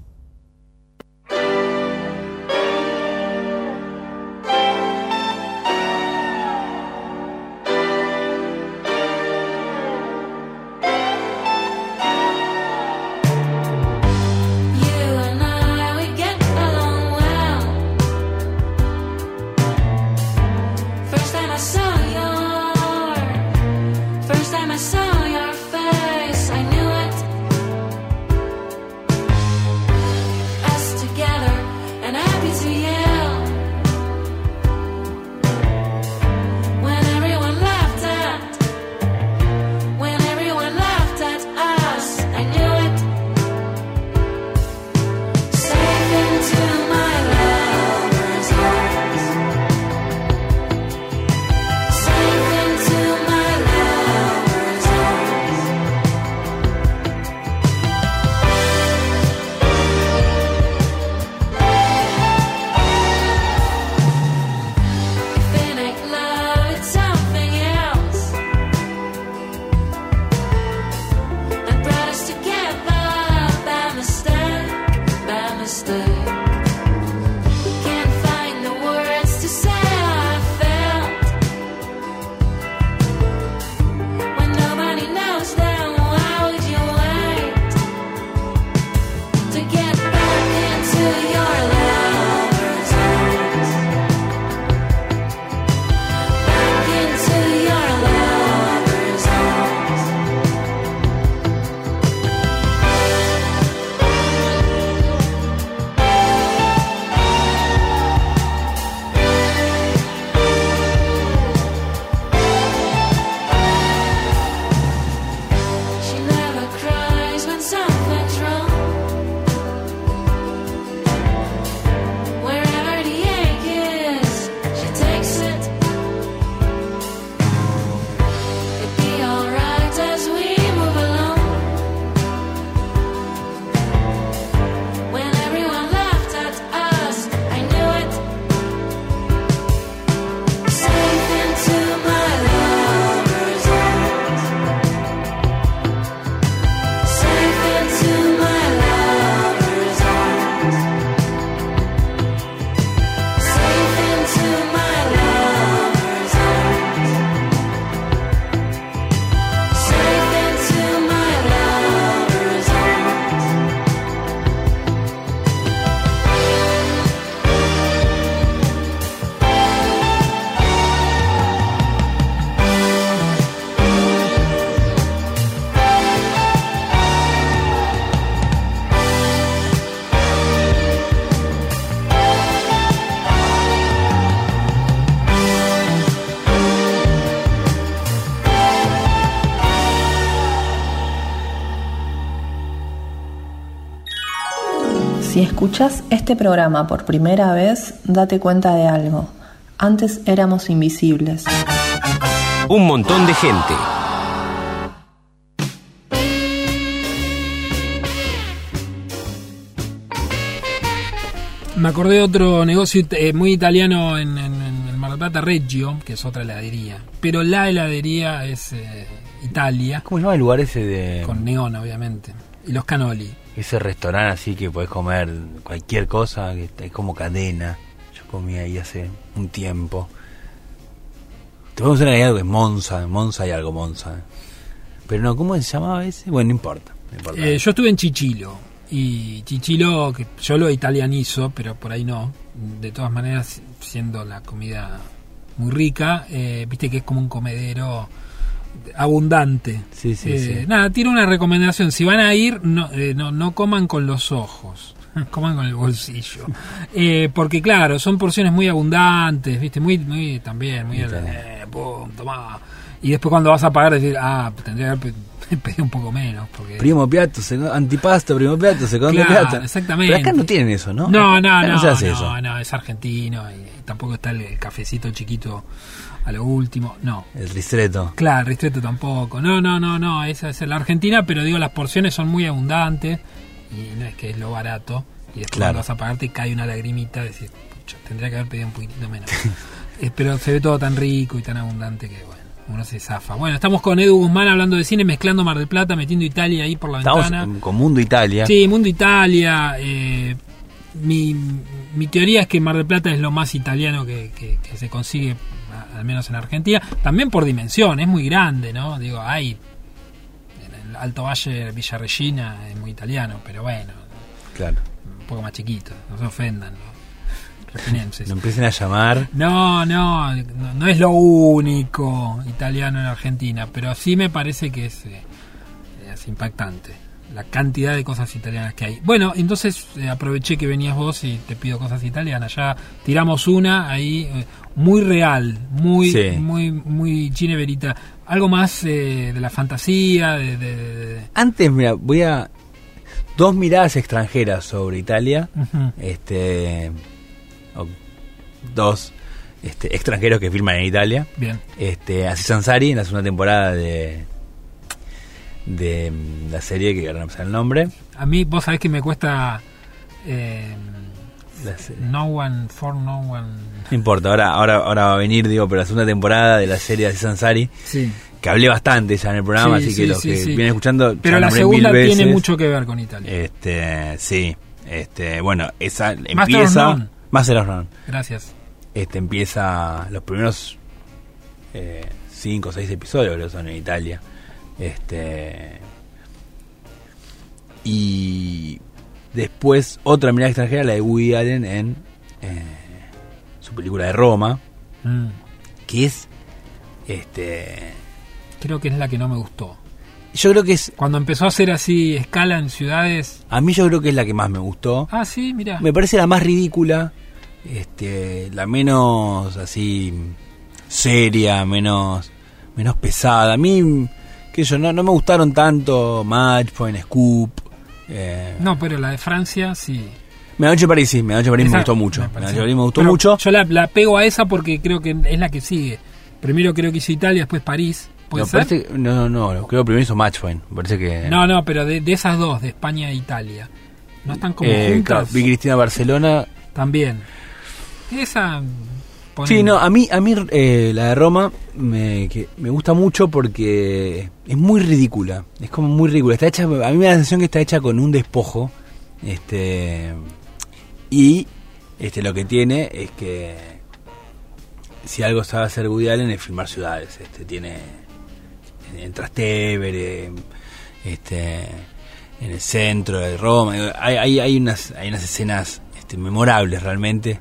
Si escuchas este programa por primera vez, date cuenta de algo. Antes éramos invisibles. Un montón de gente. Me acordé de otro negocio eh, muy italiano en, en, en el Mar del Plata, Reggio, que es otra heladería. Pero la heladería es eh, Italia, ¿Cómo se llama el lugar ese de con neón, obviamente. Y los canoli. Ese restaurante así que podés comer cualquier cosa, que es como cadena? Yo comí ahí hace un tiempo. Te podemos hacer algo es Monza, Monza y algo Monza. Pero no, ¿cómo se llamaba ese? Bueno, no importa. no importa. Eh, yo estuve en Chichilo. Y Chichilo, que yo lo italianizo, pero por ahí no. De todas maneras, siendo la comida muy rica, eh, viste que es como un comedero abundante. Sí, sí, Eh, sí. Nada, tiene una recomendación. Si van a ir, no, eh, no, no coman con los ojos. Coman con el bolsillo. Eh, porque claro, son porciones muy abundantes, viste, muy, muy también, muy eh, pum, tomá. Y después cuando vas a pagar decir, ah, tendría que haber pedido un poco menos. Porque... Primo piatto, antipasto, primo piatto, secondo Claro, piatto. exactamente. Pero acá no tienen eso, ¿no? No, no, Acá no, se hace no, eso. no, es argentino y tampoco está el cafecito chiquito a lo último, no. El ristretto. Claro, ristretto tampoco. No, no, no, no, esa es la Argentina, pero digo, las porciones son muy abundantes y no es que es lo barato. Y después Claro. vas a pagar te cae una lagrimita, decir, pucha, tendría que haber pedido un poquitito menos. Eh, pero se ve todo tan rico y tan abundante que, bueno, uno se zafa. Bueno, estamos con Edu Guzmán hablando de cine, mezclando Mar del Plata, metiendo Italia ahí por la Estamos ventana. con- Mundo Italia. Sí, Mundo Italia. eh, mi, mi teoría es que Mar del Plata es lo más italiano que, que- que se consigue, al menos en Argentina. También por dimensión, es muy grande, ¿no? Digo, hay. En el Alto Valle, Villa Regina, es muy italiano, pero bueno, Claro. un poco más chiquito, no se ofendan los reginenses. No empiecen a llamar. No, no, no, no es lo único italiano en Argentina, pero sí me parece que es, eh, es impactante la cantidad de cosas italianas que hay. Bueno, entonces eh, aproveché que venías vos y te pido cosas italianas. Ya tiramos una ahí eh, muy real, muy, Sí. muy, muy Cine Verita. Algo más eh, de la fantasía, de, de- de- de- Antes, mira, voy a. Dos miradas extranjeras sobre Italia. Este. dos este, extranjeros que firman en Italia. Bien. Este, Aziz Ansari en la segunda temporada de. De mm, la serie que ahora no el nombre. A mí, vos sabés que me cuesta. eh, no one for no one. No importa, ahora, ahora, ahora va a venir, digo, pero la segunda temporada de la serie de Aziz Ansari. Sí. Que hablé bastante ya en el programa, Sí, así sí, que los que vienen escuchando. Pero la segunda mil tiene mucho que ver con Italia. Este, sí. Este, bueno, esa empieza. Master of None. Gracias. Este empieza los primeros eh, cinco o seis episodios creo son en Italia. Este y después otra mirada extranjera, la de Woody Allen en eh, su película de Roma, Mm. que es este Creo que es la que no me gustó. yo creo que es Cuando empezó a hacer así escala en ciudades. a mí yo creo que es la que más me gustó. Ah, sí, mira. Me parece la más ridícula, este, la menos así seria, menos menos pesada. A mí, sé yo, no, no me gustaron tanto Match Point, Scoop. Eh, No, pero la de Francia sí. Medianoche París sí, Medianoche París me gustó mucho. me Medianoche París me gustó Pero mucho. Yo la, la pego a esa porque creo que es la que sigue. Primero creo que hizo Italia, después París. ¿Puede No, ser? parece que- no, no, no, creo que primero hizo Match Point. Me parece que. No, no, pero de, de esas dos, de España e Italia. ¿No están como eh, juntas? claro, vi Cristina Barcelona. También. Esa. Sí, no, a mí, a mí eh, la de Roma me, que me gusta mucho porque es muy ridícula. Es como muy ridícula. Está hecha, a mí me da la sensación que está hecha con un despojo. Este. Y este lo que tiene es que si algo sabe hacer Woody Allen es filmar ciudades. Este tiene en, en Trastevere, este en el centro de Roma. Hay, hay, hay unas hay unas escenas este, memorables realmente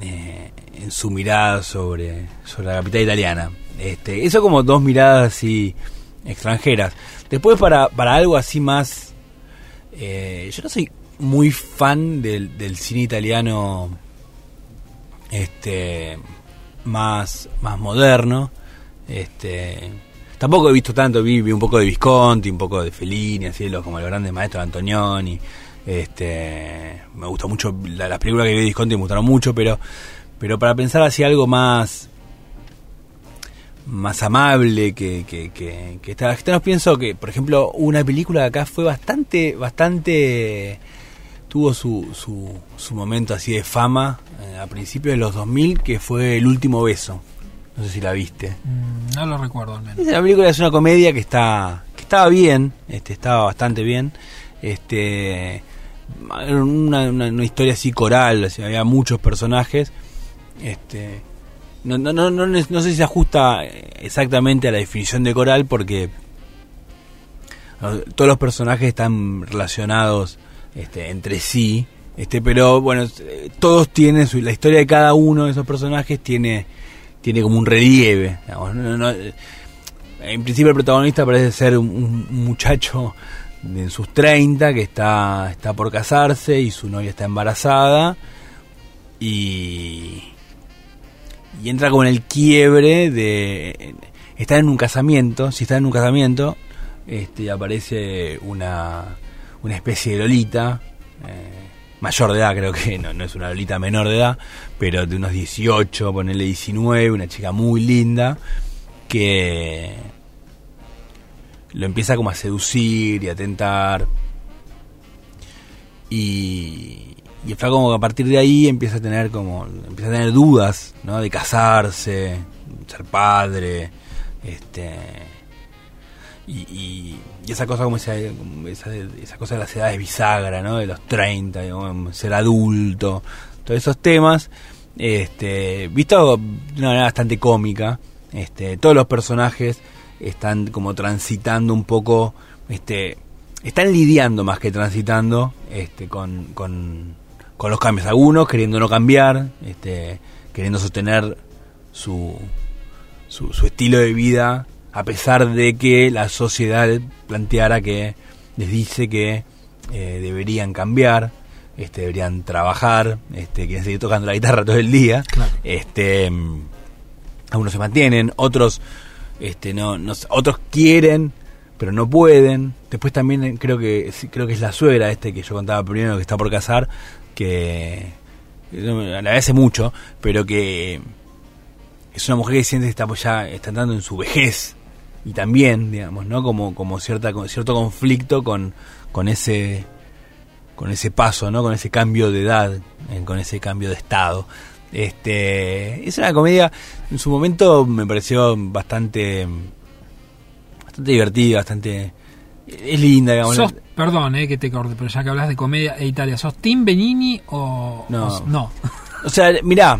eh, en su mirada sobre, sobre la capital italiana. Este, eso como dos miradas así extranjeras. Después para, para algo así más... eh, yo no soy muy fan del, del cine italiano este más, más moderno. Este, tampoco he visto tanto, vi, vi un poco de Visconti, un poco de Fellini, así los, como los grandes maestros Antonioni. Este, me gustó mucho, la- las películas que vi de Visconti me gustaron mucho, pero, pero para pensar hacia algo más más amable que, que, que, que esta gente nos pienso que por ejemplo una película de acá fue bastante bastante tuvo su, su, su momento así de fama eh, a principios de los 2000 que fue El último beso. No sé si la viste. Mm, No lo recuerdo al menos. una película es una comedia que está que estaba bien este estaba bastante bien. Este una, una, una historia así coral o sea, había muchos personajes este no, no, no, no, no sé si se ajusta exactamente a la definición de coral porque todos los personajes están relacionados este, entre sí este pero bueno eh, todos tienen su, la historia de cada uno de esos personajes tiene tiene como un relieve no- en principio el protagonista parece ser un, muchacho en sus 30 que está, está por casarse y su novia está embarazada y, y entra como en el quiebre de estar en un casamiento, si está en un casamiento, este aparece una, una especie de Lolita, eh, mayor de edad creo que, no, no es una Lolita menor de edad, pero de unos 18, ponerle 19, una chica muy linda, que lo empieza como a seducir y a tentar. Y, y flaco como que a partir de ahí empieza a tener como empieza a tener dudas, ¿no? De casarse, ser padre, este y, y, y esa cosa como esa, esa, cosa de las edades bisagra, ¿no? De los 30, digamos, ser adulto, todos esos temas, este, visto de una manera bastante cómica, este, todos los personajes están como transitando un poco, este, están lidiando más que transitando, este, con, con, con los cambios. Algunos queriendo no cambiar, este, queriendo sostener su, su, su estilo de vida a pesar de que la sociedad planteara que les dice que eh, deberían cambiar, este, deberían trabajar, este, quieren seguir tocando la guitarra todo el día, Claro. este, mm, algunos se mantienen, otros, este, no, no, otros quieren, pero no pueden. Después también creo que creo que es la suegra este que yo contaba primero que está por casar, que la agradece mucho, pero que es una mujer que siente que está pues, ya está entrando en su vejez y también digamos no como como cierta con cierto conflicto con con ese con ese paso no con ese cambio de edad eh, con ese cambio de estado. Este es una comedia en su momento me pareció bastante bastante divertida bastante es linda digamos Sos, perdón eh, que te corte, pero ya que hablas de comedia e Italia, ¿sos Tim Benini o No. o- no? o sea mirá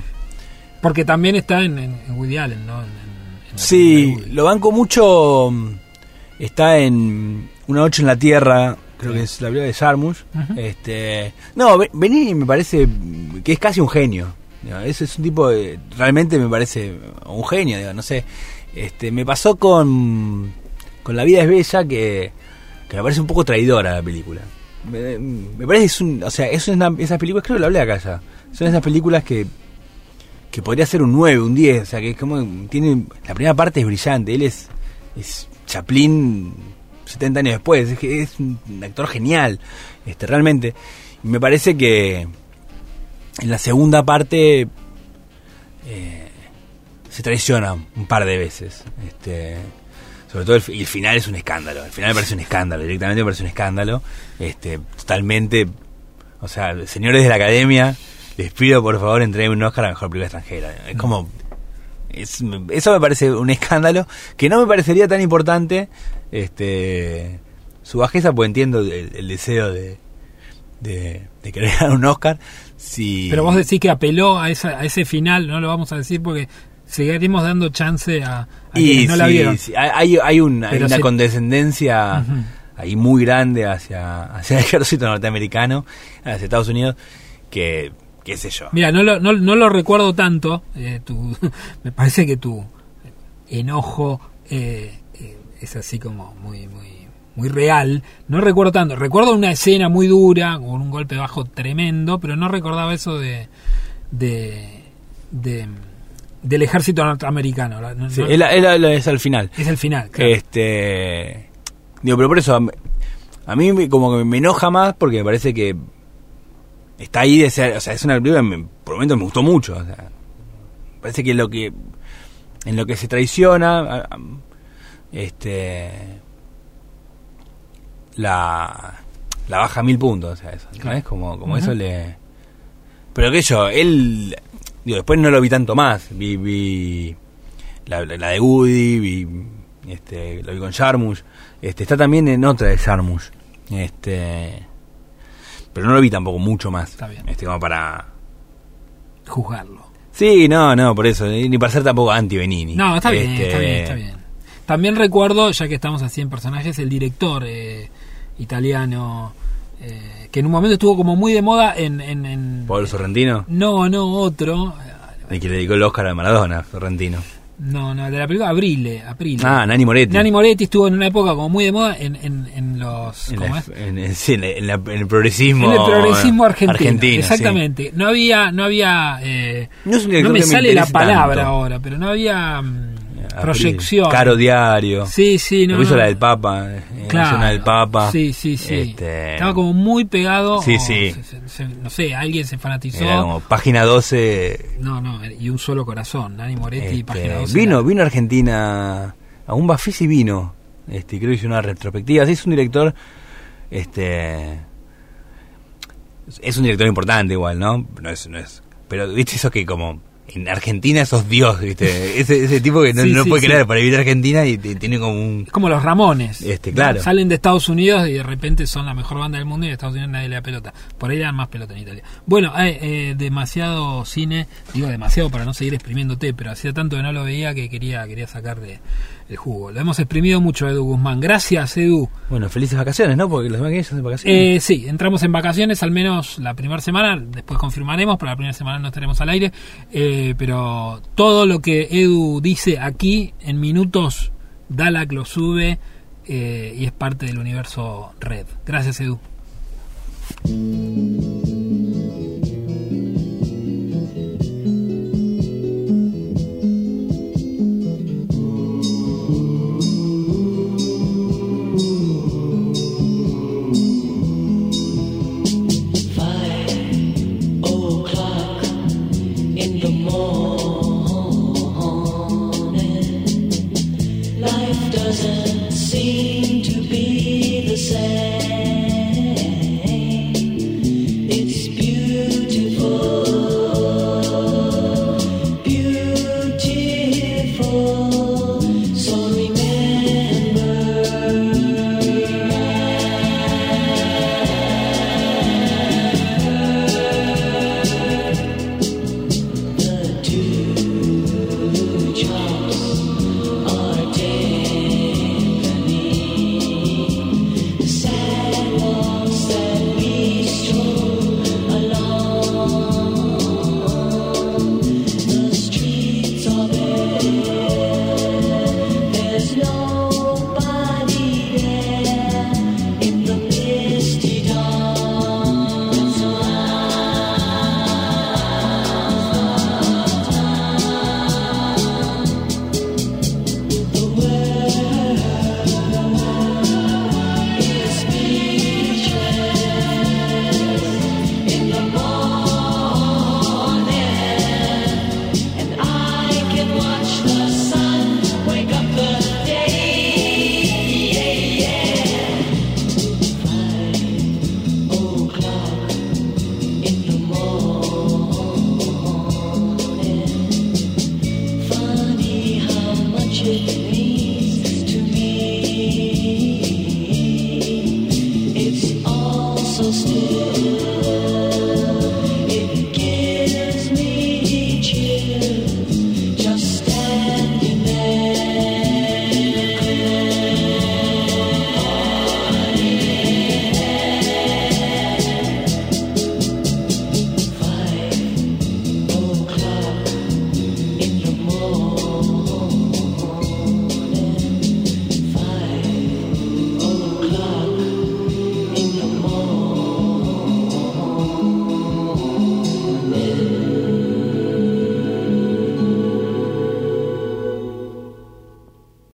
Porque también está en, en- en Woody Allen, ¿no? En- Sí, lo banco mucho. mm, Está en Una Noche en la Tierra, creo que es la película de. Ujú. este, no, Be- Benini me parece que es casi un genio. Ese es un tipo de, realmente me parece un genio, digo, no sé. Este, me pasó con con La vida es bella que, me parece un poco traidora la película. Me, me parece es un, o sea, esas películas creo que lo hablé acá ya. Son esas películas que que podría ser un 9, un 10, o sea, que es como tiene la primera parte es brillante, él es es Chaplin 70 años después, es que un actor genial, este realmente. Y me parece que en la segunda parte eh, se traiciona un par de veces, este sobre todo el, el final es un escándalo, el final me parece un escándalo, directamente me parece un escándalo, este totalmente o sea, señores de la academia, les pido por favor entreguen un Oscar a mejor película extranjera. Es como. es- eso me parece un escándalo que no me parecería tan importante. Este. Su bajeza, pues entiendo el, el deseo de, de, de querer ganar un Oscar. Si, Pero vos decís que apeló a, esa, a ese final, no lo vamos a decir porque seguiremos dando chance a, a y quienes no la vieron. sí, hay, hay, un- hay una se- condescendencia ahí muy grande hacia, hacia el ejército norteamericano, hacia Estados Unidos, que, qué sé yo. Mira, no lo, no, no lo recuerdo tanto. eh, tu- me parece que tu enojo eh, eh, es así como muy, muy, muy real. No recuerdo tanto. Recuerdo una escena muy dura, con un golpe bajo tremendo, pero no recordaba eso de, de, de- del ejército norteamericano. La- no- Sí, no- es, al final. es el final. claro. Este. Digo, pero por eso. am- A mí como que me enoja más porque me parece que está ahí de ser, o sea, es una película que me- por momentos me gustó mucho, o sea, parece que lo que en lo que se traiciona a- a- este la la baja a mil puntos, o sea, eso, ¿no? Es como como eso le pero que yo, él digo, después no lo vi tanto más, vi vi la, la de Woody, vi este lo vi con Jarmusch, este está también en otra de Jarmusch. Este pero no lo vi tampoco mucho más. Está bien. Este como para Juzgarlo. Sí, no, no, por eso, ni para ser tampoco anti Benini. No, está bien, Este, está bien, está bien. También recuerdo, ya que estamos así en personajes, el director eh, italiano, eh, que en un momento estuvo como muy de moda en... en, en- Pablo Sorrentino, no, no, otro. el que le dedicó el Oscar a Maradona, Sorrentino. No, no, de la película Abrile, Aprile. Ah, Nani Moretti. Nani Moretti estuvo en una época como muy de moda en, en, en los... en, ¿cómo la- es? en- sí, en la- el progresismo. En el progresismo argentino. argentino, exactamente. No había, no había, eh, No director me sale la palabra tanto. ahora, pero no había mm. Proyección. Caro Diario. Sí, sí, no. Lo hizo no. la del Papa. eh, Claro. del Papa. Sí, sí, sí. Este, Estaba como muy pegado. Sí, sí. se- se- se- no sé, alguien se fanatizó. Era como página 12. No, no, y un solo corazón. Nani Moretti, este, página 12. vino, era- vino a Argentina. A un Bafisi vino. Este, creo que hizo una retrospectiva. Sí, es un director. Este. Es un director importante igual, ¿no? No es, no es. Pero, viste, eso que como. En Argentina sos Dios, ¿viste? Ese, ese tipo que no, Sí, no sí, puede sí. creer para vivir en Argentina y tiene como un. Es como los Ramones. Este, claro. Salen de Estados Unidos y de repente son la mejor banda del mundo y en Estados Unidos nadie le da pelota. Por ahí le dan más pelota en Italia. Bueno, eh, eh, demasiado cine, digo demasiado para no seguir exprimiéndote, pero hacía tanto que no lo veía que quería, quería sacarle el jugo. Lo hemos exprimido mucho, Edu Guzmán. Gracias, Edu. Bueno, felices vacaciones, ¿no? Porque los demás que ellos de vacaciones. Eh, sí, entramos en vacaciones al menos la primera semana, después confirmaremos, pero la primera semana no estaremos al aire, eh, pero todo lo que Edu dice aquí en minutos, Dalak lo sube eh, y es parte del universo red. Gracias Edu.